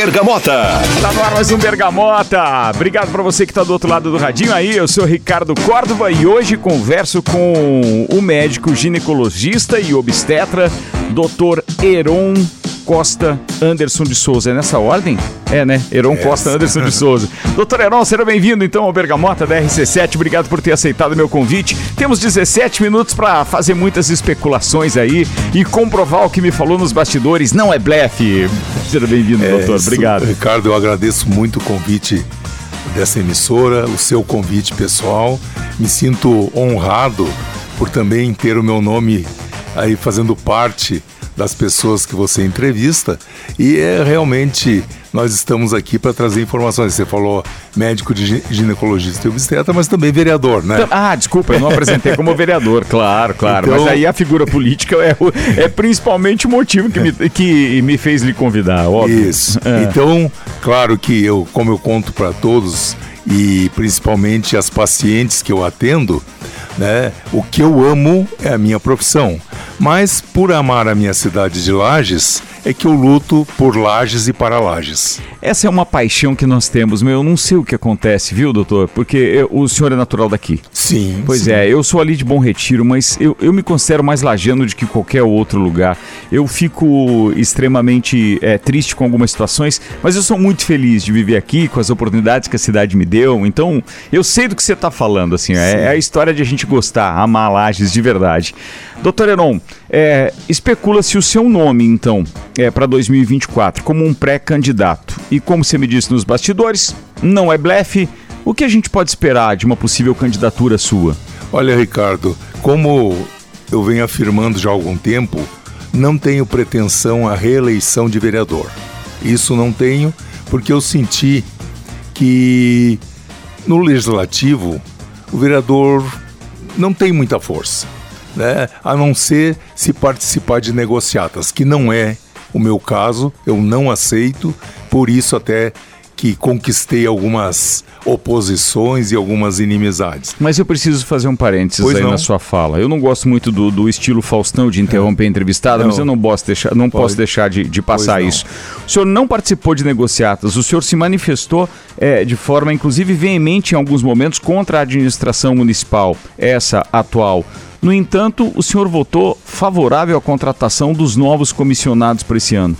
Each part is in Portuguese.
Bergamota. Tá no ar mais um Bergamota. Obrigado para você que tá do outro lado do radinho aí. Eu sou Ricardo Córdova e hoje converso com o médico ginecologista e obstetra, Dr. Heron Costa Anderson de Souza. É nessa ordem? É, né? Heron Costa Anderson de Souza. Doutor Heron, seja bem-vindo então ao Bergamota da RC7. Obrigado por ter aceitado meu convite. Temos 17 minutos para fazer muitas especulações aí e comprovar o que me falou nos bastidores. Não é blefe. Seja bem-vindo, É, doutor. isso, Obrigado. Ricardo, eu agradeço muito o convite dessa emissora, o seu convite pessoal. Me sinto honrado por também ter o meu nome aí fazendo parte das pessoas que você entrevista. E é realmente nós estamos aqui para trazer informações. Você falou médico de gi- ginecologista e obstetra, mas também vereador, né? Ah, desculpa, eu não apresentei como vereador, claro, claro. Então- Mas aí a figura política é, o- é principalmente o motivo que me, que me fez lhe convidar, óbvio. Isso. É. Então, claro que eu, como eu conto para todos e principalmente as pacientes que eu atendo, né, o que eu amo é a minha profissão. Mas por amar a minha cidade de Lages, é que eu luto por Lages e para Lages. Essa é uma paixão que nós temos, meu. Eu não sei o que acontece, viu, doutor? Porque eu- o senhor é natural daqui. Sim. Pois sim. é, eu sou ali de Bom Retiro, mas eu, eu me considero mais lajano do que qualquer outro lugar. Eu fico extremamente é, triste com algumas situações, mas eu sou muito feliz de viver aqui, com as oportunidades que a cidade me deu. Então, eu sei do que você está falando, assim, é, é a história de a gente gostar, amar Lages de verdade. Doutor Heron, é, especula-se o seu nome, então, é, para 2024, como um pré-candidato. E como você me disse nos bastidores, não é blefe. O que a gente pode esperar de uma possível candidatura sua? Olha, Ricardo, como eu venho afirmando já há algum tempo, não tenho pretensão à reeleição de vereador. Isso não tenho, porque eu senti que no legislativo o vereador não tem muita força, né? A não ser se participar de negociatas, que não é o meu caso, eu não aceito, por isso até que conquistei algumas oposições e algumas inimizades. Mas eu preciso fazer um parênteses Pois aí não. na sua fala. Eu não gosto muito do, do estilo Faustão de interromper a entrevistada, mas eu não posso deixar, não posso deixar de, de passar isso. O senhor não participou de negociatas, o senhor se manifestou é, de forma, inclusive, veemente em alguns momentos contra a administração municipal, essa atual. No entanto, o senhor votou favorável à contratação dos novos comissionados para esse ano.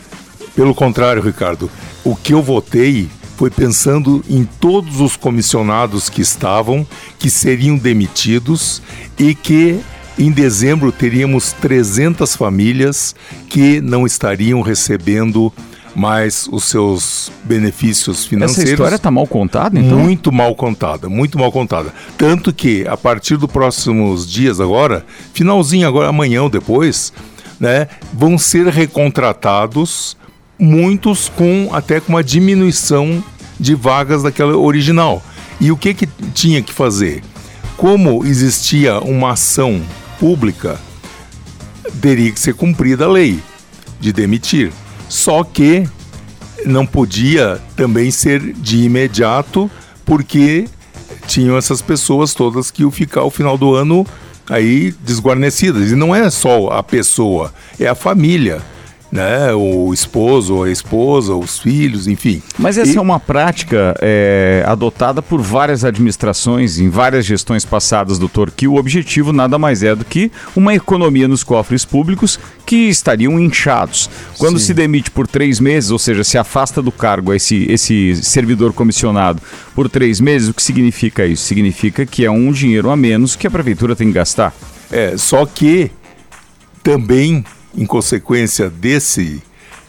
Pelo contrário, Ricardo, o que eu votei foi pensando em todos os comissionados que estavam, que seriam demitidos e que em dezembro teríamos 300 famílias que não estariam recebendo mais os seus benefícios financeiros. Essa história está mal contada, então? Muito mal contada, muito mal contada. Tanto que a partir dos próximos dias agora, finalzinho agora, amanhã ou depois, né, vão ser recontratados muitos com até com uma diminuição de vagas daquela original. E o que que tinha que fazer? Como existia uma ação pública, teria que ser cumprida a lei de demitir. Só que não podia também ser de imediato, porque tinham essas pessoas todas que iam ficar ao final do ano aí desguarnecidas. E não é só a pessoa, é a família, né? O esposo, a esposa, os filhos, enfim. Mas essa E- é uma prática é, adotada por várias administrações em várias gestões passadas, doutor, que o objetivo nada mais é do que uma economia nos cofres públicos que estariam inchados. Quando Sim. se demite por três meses, ou seja, se afasta do cargo esse, esse servidor comissionado por três meses, o que significa isso? Significa que é um dinheiro a menos que a prefeitura tem que gastar. É, só que também, em consequência desse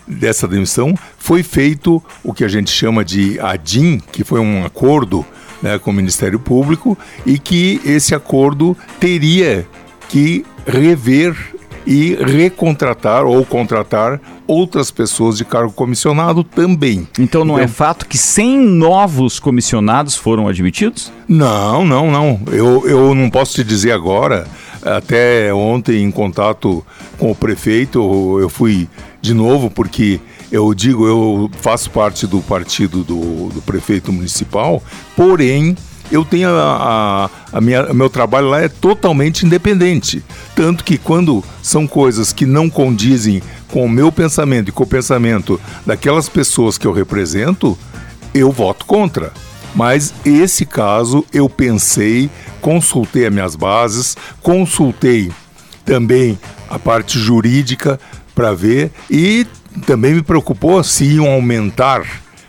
dessa demissão, foi feito o que a gente chama de ADIM, que foi um acordo né, com o Ministério Público, e que esse acordo teria que rever e recontratar ou contratar outras pessoas de cargo comissionado também. Então não é fato que 100 novos comissionados foram admitidos? Não, não, não. Eu, eu não posso te dizer agora. Até ontem, em contato com o prefeito, eu- fui de novo, porque eu digo, eu faço parte do partido do, do prefeito municipal, porém, eu tenho a, a, a minha, meu trabalho lá é totalmente independente. Tanto que quando são coisas que não condizem com o meu pensamento e com o pensamento daquelas pessoas que eu represento, eu voto contra. Mas esse caso eu pensei, consultei as minhas bases, consultei também a parte jurídica para ver e também me preocupou se iam aumentar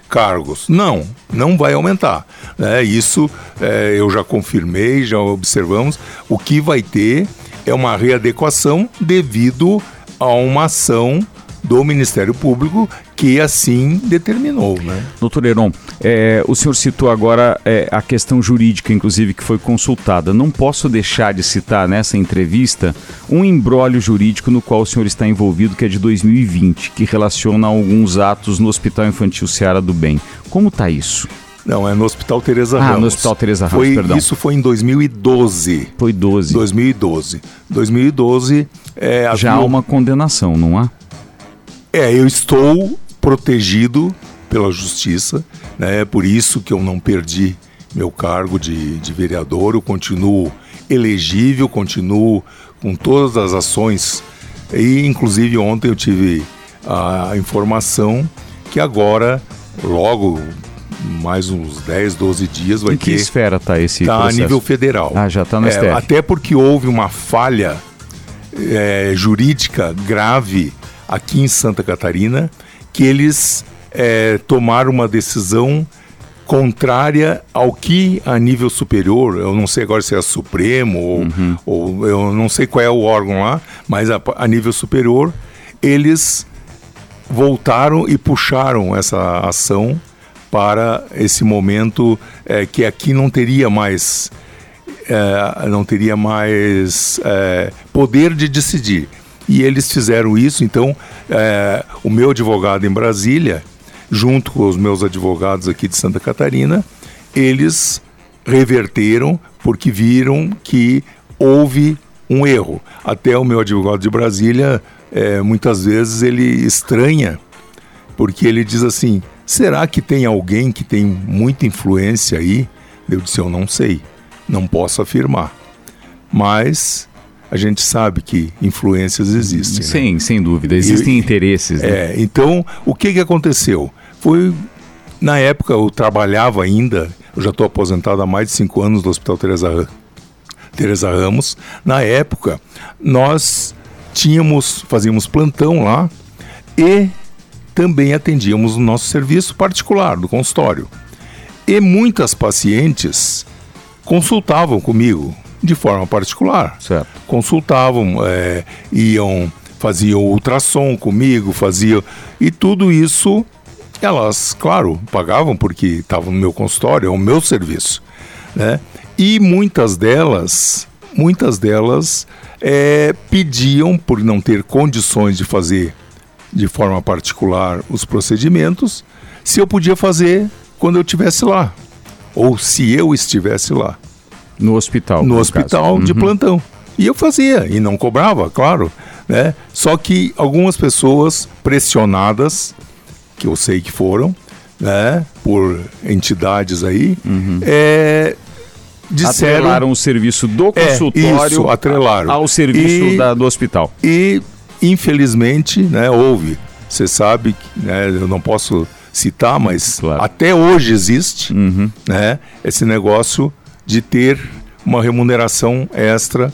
cargos. Não, não vai aumentar. É, isso é, eu já confirmei, já observamos. O que vai ter é uma readequação devido a uma ação do Ministério Público que assim determinou. Né? Doutor Heron, é, o senhor citou agora é, a questão jurídica, inclusive, que foi consultada. Não posso deixar de citar nessa entrevista um embrólio jurídico no qual o senhor está envolvido, que é de 2020, que relaciona alguns atos no Hospital Infantil Seara do Bem. Como está isso? Não, é no Hospital Teresa ah, Ramos. Ah, no Hospital Teresa Ramos, foi, perdão. Isso foi em 2012. Foi 12. 2012. 2012 é, Já havia... há uma condenação, não há? É, eu estou protegido pela justiça, né? É por isso que eu não perdi meu cargo de, de vereador, eu continuo elegível, continuo com todas as ações e inclusive ontem eu tive a informação que agora, logo mais uns 10, 12 dias vai em que ter. esfera está esse tá processo? a nível federal. Ah, já está no é, STF. Até porque houve uma falha é, jurídica grave aqui em Santa Catarina, que eles é, tomaram uma decisão contrária ao que a nível superior, eu não sei agora se é Supremo ou, uhum. ou eu não sei qual é o órgão lá, mas a, a nível superior, eles voltaram e puxaram essa ação para esse momento é, que aqui não teria mais é, não teria mais é, poder de decidir. E eles fizeram isso, então é, o meu advogado em Brasília, junto com os meus advogados aqui de Santa Catarina, eles reverteram porque viram que houve um erro. Até o meu advogado de Brasília, é, muitas vezes ele estranha, porque ele diz assim: será que tem alguém que tem muita influência aí? Eu disse: eu não sei, não posso afirmar. Mas a gente sabe que influências existem. Né? Sim, né? sem dúvida. Existem e, interesses. Né? É, então, o que, que aconteceu? Foi, na época, eu trabalhava ainda, eu já estou aposentado há mais de cinco anos no Hospital Teresa, Teresa Ramos. Na época, nós tínhamos, fazíamos plantão lá e também atendíamos o nosso serviço particular, do consultório. E muitas pacientes consultavam comigo de forma particular. Certo. Consultavam, é, iam, faziam ultrassom comigo, faziam. E tudo isso, elas, claro, pagavam porque estavam no meu consultório, é o meu serviço. Né? E muitas delas, muitas delas é, pediam, por não ter condições de fazer de forma particular os procedimentos, se eu podia fazer quando eu estivesse lá, ou se eu estivesse lá. No hospital. No, hospital caso. de uhum. plantão. E eu fazia, e não cobrava, claro. Né? Só que algumas pessoas pressionadas, que eu sei que foram, né, por entidades aí, uhum. é, disseram... Atrelaram o serviço do consultório é, isso, ao serviço e, da, do hospital. E, infelizmente, né, houve. Você sabe, né, eu não posso citar, mas claro. até hoje existe uhum. né, esse negócio de ter uma remuneração extra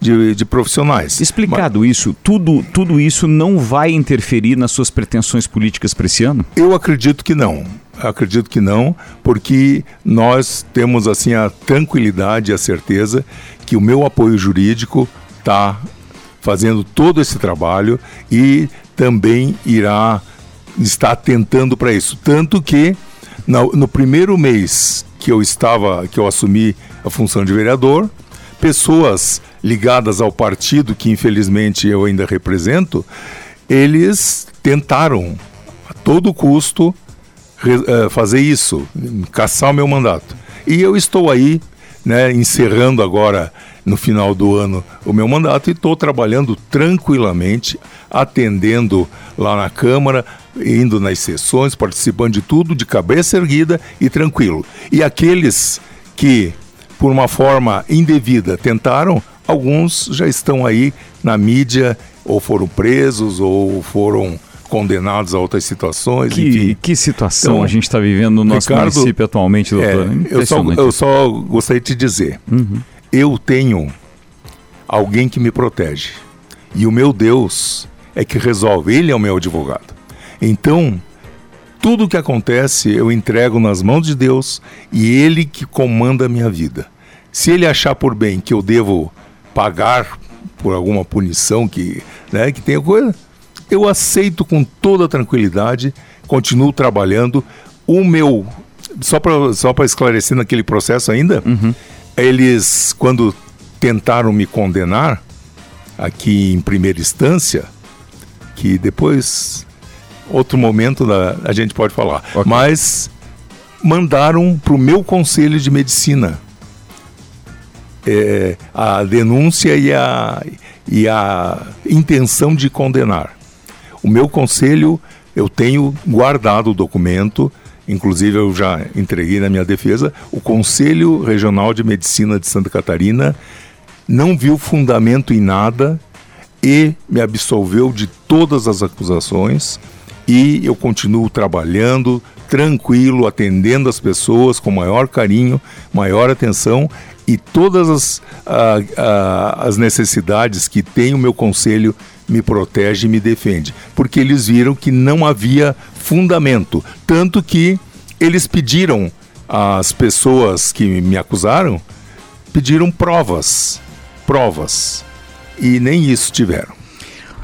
de, de profissionais. Explicado Mas, isso, tudo, tudo isso não vai interferir nas suas pretensões políticas para esse ano? Eu acredito que não. Acredito que não, porque nós temos assim a tranquilidade e a certeza que o meu apoio jurídico está fazendo todo esse trabalho e também irá estar tentando para isso. Tanto que no, no primeiro mês que eu estava, que eu assumi a função de vereador, pessoas ligadas ao partido que infelizmente eu ainda represento, eles tentaram a todo custo uh, fazer isso, caçar o meu mandato. E eu estou aí, né, encerrando agora no final do ano o meu mandato e estou trabalhando tranquilamente, atendendo lá na Câmara, indo nas sessões, participando de tudo, de cabeça erguida e tranquilo. E aqueles que, por uma forma indevida, tentaram, alguns já estão aí na mídia, ou foram presos, ou foram condenados a outras situações. Que, enfim. que situação então, a gente está vivendo no nosso Ricardo, município atualmente, doutor? É, eu, só, eu só gostaria de te dizer, uhum. eu tenho alguém que me protege. E o meu Deus é que resolve, ele é o meu advogado. Então, tudo o que acontece eu entrego nas mãos de Deus e ele que comanda a minha vida. Se ele achar por bem que eu devo pagar por alguma punição que, né, que tenha coisa, eu aceito com toda tranquilidade, continuo trabalhando. O meu, só para só esclarecer naquele processo ainda, uhum. eles, quando tentaram me condenar, aqui em primeira instância, que depois, outro momento da, a gente pode falar, okay. mas mandaram para o meu conselho de medicina é, a denúncia e a, e a intenção de condenar. O meu conselho, eu tenho guardado o documento, inclusive eu já entreguei na minha defesa, o Conselho Regional de Medicina de Santa Catarina não viu fundamento em nada e me absolveu de todas as acusações e eu continuo trabalhando tranquilo, atendendo as pessoas com maior carinho, maior atenção e todas as, as necessidades que tem o meu conselho me protege e me defende, porque eles viram que não havia fundamento, tanto que eles pediram às pessoas que me acusaram, pediram provas, provas, e nem isso tiveram.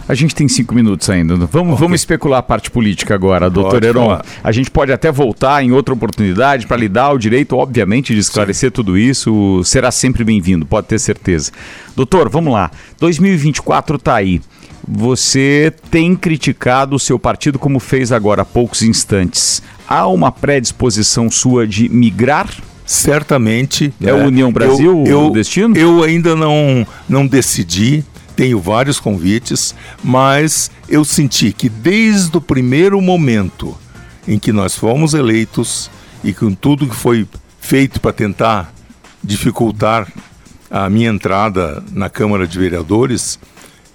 A gente tem cinco minutos ainda. Vamos, okay. vamos especular a parte política agora, doutor Heron. A gente pode até voltar em outra oportunidade para lhe dar o direito, obviamente, de esclarecer Sim. tudo isso. Será sempre bem-vindo, pode ter certeza. Doutor, vamos lá. 2024 está aí. Você tem criticado o seu partido como fez agora há poucos instantes. Há uma predisposição sua de migrar? Certamente. É o né? União Brasil eu, eu, o destino? Eu ainda não, não decidi, tenho vários convites, mas eu senti que desde o primeiro momento em que nós fomos eleitos e com tudo que foi feito para tentar dificultar a minha entrada na Câmara de Vereadores,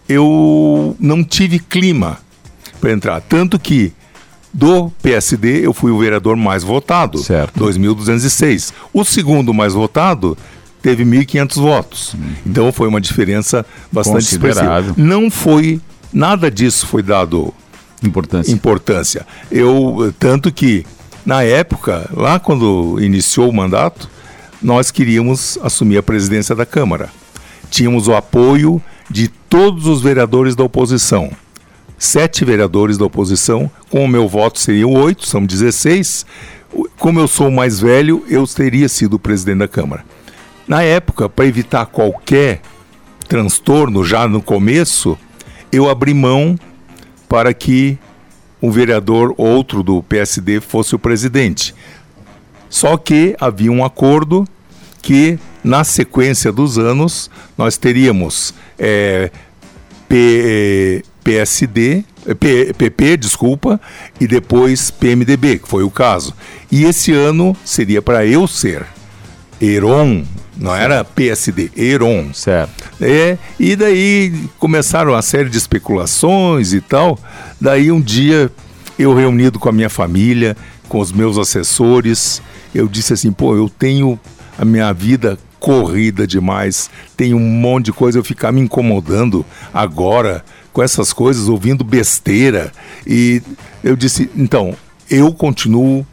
eu não tive clima para entrar. Tanto que do PSD eu fui o vereador mais votado, certo. 2.206. O segundo mais votado teve 1.500 votos. Hum. Então foi uma diferença bastante expressiva. Não foi nada disso foi dado importância. Importância. Eu tanto que na época, lá quando iniciou o mandato, nós queríamos assumir a presidência da Câmara. Tínhamos o apoio de todos os vereadores da oposição. Sete vereadores da oposição, com o meu voto seriam oito, são 16. Como eu sou o mais velho, eu teria sido o presidente da Câmara. Na época, para evitar qualquer transtorno já no começo, eu abri mão para que um vereador outro do PSD fosse o presidente. Só que havia um acordo que na sequência dos anos, nós teríamos é, P, PSD, P, PP, desculpa, e depois PMDB, que foi o caso. E esse ano seria para eu ser Heron, não era PSD, Heron. Certo. É, e daí começaram uma série de especulações e tal. Daí um dia, eu reunido com a minha família, com os meus assessores, eu disse assim, pô, eu tenho a minha vida corrida demais, tem um monte de coisa, eu ficar me incomodando agora com essas coisas, ouvindo besteira. E eu disse, então, eu continuo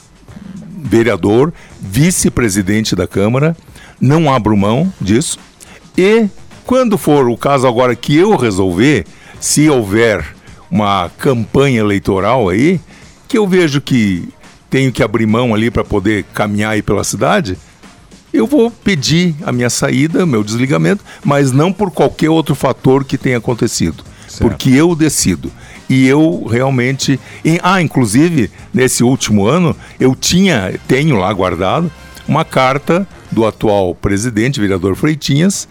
vereador, vice-presidente da Câmara, não abro mão disso. E quando for o caso agora que eu resolver, se houver uma campanha eleitoral aí, que eu vejo que tenho que abrir mão ali para poder caminhar aí pela cidade, eu vou pedir a minha saída, meu desligamento, mas não por qualquer outro fator que tenha acontecido, certo. porque eu decido. E eu realmente, ah, inclusive nesse último ano eu tinha, tenho lá guardado uma carta do atual presidente, vereador Freitinhas,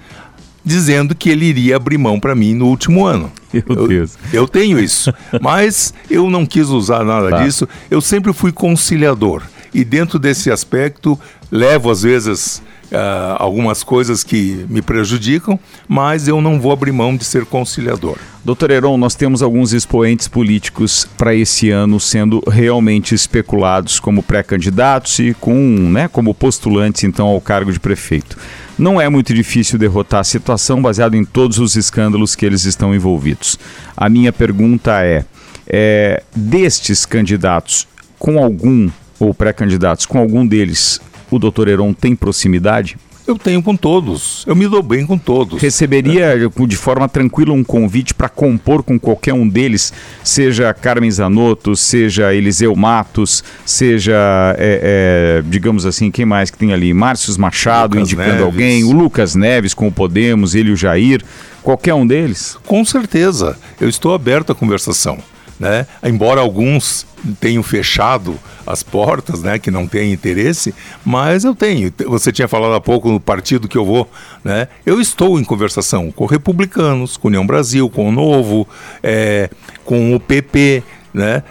dizendo que ele iria abrir mão para mim no último ano. Meu Deus. Eu, eu tenho isso, mas eu não quis usar nada tá. disso. Eu sempre fui conciliador e dentro desse aspecto levo às vezes uh, algumas coisas que me prejudicam, mas eu não vou abrir mão de ser conciliador. Doutor Heron, nós temos alguns expoentes políticos para esse ano sendo realmente especulados como pré-candidatos e com, né, como postulantes então ao cargo de prefeito. Não é muito difícil derrotar a situação baseado em todos os escândalos que eles estão envolvidos. A minha pergunta é, é destes candidatos, com algum ou pré-candidatos, com algum deles, o doutor Heron tem proximidade? Eu tenho com todos. Eu me dou bem com todos. Receberia é. de forma tranquila um convite para compor com qualquer um deles, seja Carmen Zanotto, seja Eliseu Matos, seja, é, é, digamos assim, quem mais que tem ali? Márcio Machado Lucas indicando Neves. alguém, o Lucas Neves com o Podemos, ele e o Jair. Qualquer um deles? Com certeza. Eu estou aberto à conversação. Né? Embora alguns tenham fechado as portas, né, que não tem interesse, mas eu tenho. Você tinha falado há pouco no partido que eu vou, né? Eu estou em conversação com republicanos, com União Brasil, com o Novo, é, com o PP, né?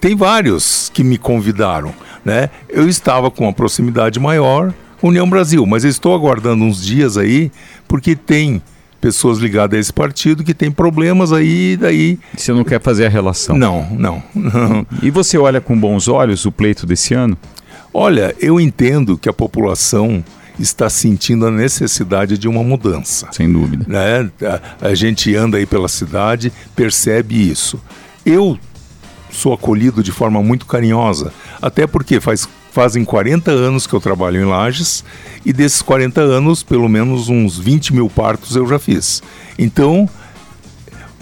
Tem vários que me convidaram, né? Eu estava com uma proximidade maior, União Brasil, mas eu estou aguardando uns dias aí, porque tem pessoas ligadas a esse partido que tem problemas aí, daí... Você não quer fazer a relação? Não, não. não. E você olha com bons olhos o pleito desse ano? Olha, eu entendo que a população está sentindo a necessidade de uma mudança. Sem dúvida. Né? A, a gente anda aí pela cidade, percebe isso. Eu sou acolhido de forma muito carinhosa, até porque faz Fazem 40 anos que eu trabalho em Lages e desses 40 anos, pelo menos uns 20 mil partos eu já fiz. Então,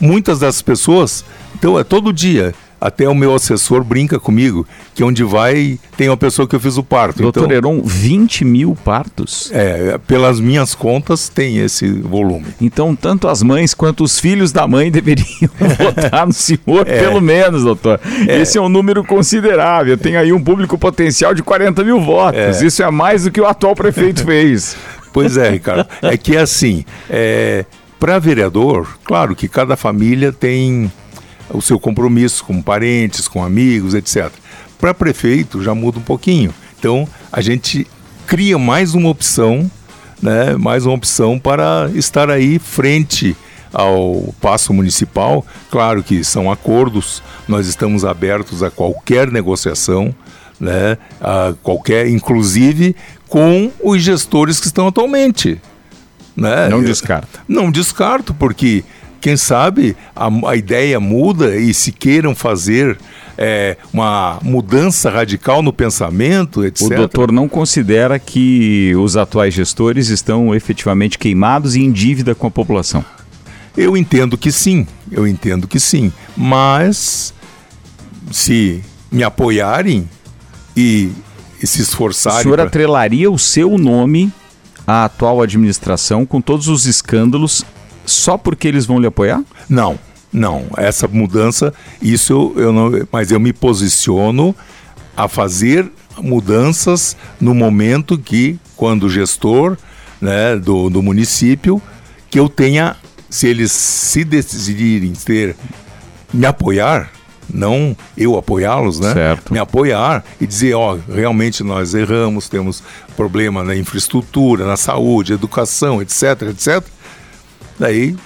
muitas das pessoas, então é todo dia até o meu assessor brinca comigo que onde vai tem uma pessoa que eu fiz o parto. Doutor então, Heron, 20 mil partos? É, pelas minhas contas tem esse volume. Então, tanto as mães quanto os filhos da mãe deveriam votar no senhor, é. pelo menos, doutor. É. Esse é um número considerável. Tem aí um público potencial de 40 mil votos. É. Isso é mais do que o atual prefeito fez. Pois é, Ricardo. É que assim, é, para vereador, claro que cada família tem o seu compromisso com parentes, com amigos, etc. Para prefeito já muda um pouquinho. Então a gente cria mais uma opção, né, mais uma opção para estar aí frente ao passo municipal. Claro que são acordos, nós estamos abertos a qualquer negociação, né, a qualquer, inclusive com os gestores que estão atualmente. Né? Não descarta. Não descarto, porque quem sabe a, a ideia muda e se queiram fazer é, uma mudança radical no pensamento, etc. O doutor não considera que os atuais gestores estão efetivamente queimados e em dívida com a população? Eu entendo que sim, eu entendo que sim. Mas se me apoiarem e, e se esforçarem. O senhor pra... atrelaria o seu nome à atual administração com todos os escândalos só porque eles vão lhe apoiar? Não, não. Essa mudança, isso eu não. Mas eu me posiciono a fazer mudanças no momento que, quando gestor né, do, do município, que eu tenha, se eles se decidirem ter, me apoiar, não eu apoiá-los, né? Certo. Me apoiar e dizer, ó, realmente nós erramos, temos problema na infraestrutura, na saúde, educação, etc, etc. Daí,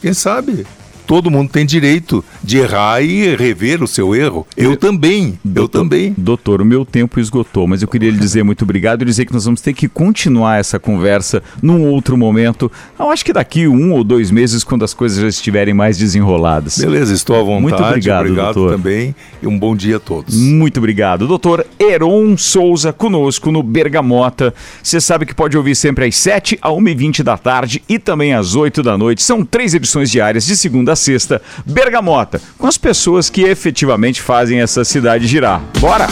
quem sabe, todo mundo tem direito de errar e rever o seu erro. Eu, eu também, doutor, eu também. Doutor, o meu tempo esgotou, mas eu queria lhe dizer muito obrigado e dizer que nós vamos ter que continuar essa conversa num outro momento. Eu acho que daqui um ou dois meses, quando as coisas já estiverem mais desenroladas. Beleza, estou à vontade. Muito obrigado, obrigado doutor. também e um bom dia a todos. Muito obrigado. Doutor Heron Souza conosco no Bergamota. Você sabe que pode ouvir sempre às 7 a 1h20 da tarde e também às 8 da noite. São três edições diárias de segunda a sexta, Bergamota, com as pessoas que efetivamente fazem essa cidade girar. Bora!